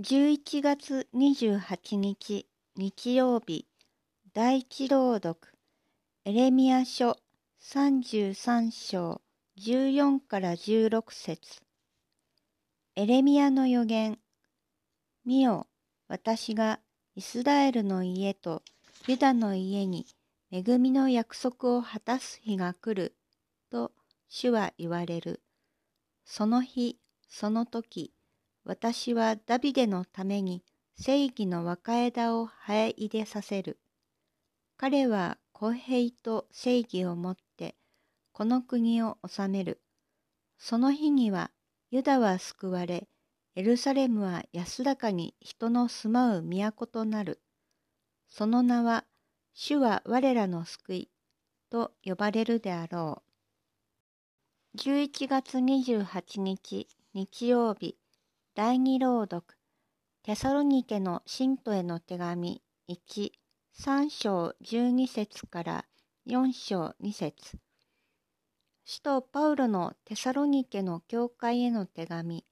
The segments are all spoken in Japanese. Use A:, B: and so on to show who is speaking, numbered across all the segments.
A: 11月28日日曜日第一朗読エレミア書33章14から16節。エレミアの予言見よ私がイスラエルの家とユダの家に恵みの約束を果たす日が来ると主は言われる。その日その時私はダビデのために正義の若枝を生え入れさせる。彼は公平と正義をもってこの国を治める。その日にはユダは救われ、エルサレムは安らかに人の住まう都となる。その名は、主は我らの救いと呼ばれるであろう。11月28日日曜日第二朗読。テサロニケの信徒への手紙。1、3章12節から4章2節。使徒パウロのテサロニケの教会への手紙。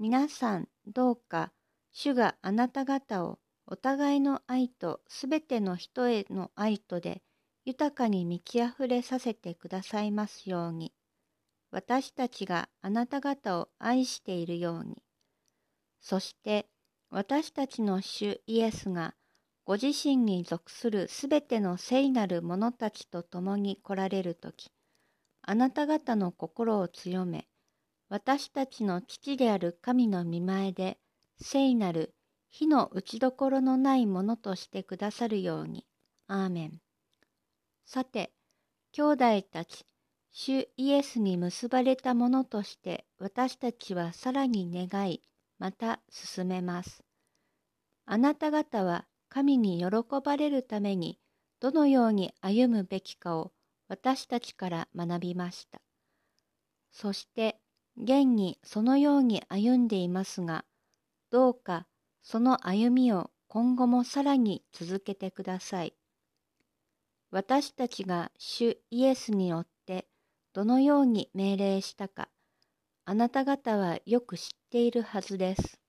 A: 皆さんどうか主があなた方をお互いの愛とすべての人への愛とで豊かに満ち溢れさせてくださいますように。私たちがあなた方を愛しているように。そして私たちの主イエスがご自身に属するすべての聖なる者たちと共に来られるとき、あなた方の心を強め、私たちの父である神の見前で聖なる火の打ちどころのないものとしてくださるように。アーメン。さて、兄弟たち、主イエスに結ばれたものとして私たちはさらに願い、また進めます。あなた方は神に喜ばれるためにどのように歩むべきかを私たちから学びました。そして現にそのように歩んでいますが、どうかその歩みを今後もさらに続けてください。私たちが主イエスによってどのように命令したか、あなた方はよく知っているはずです。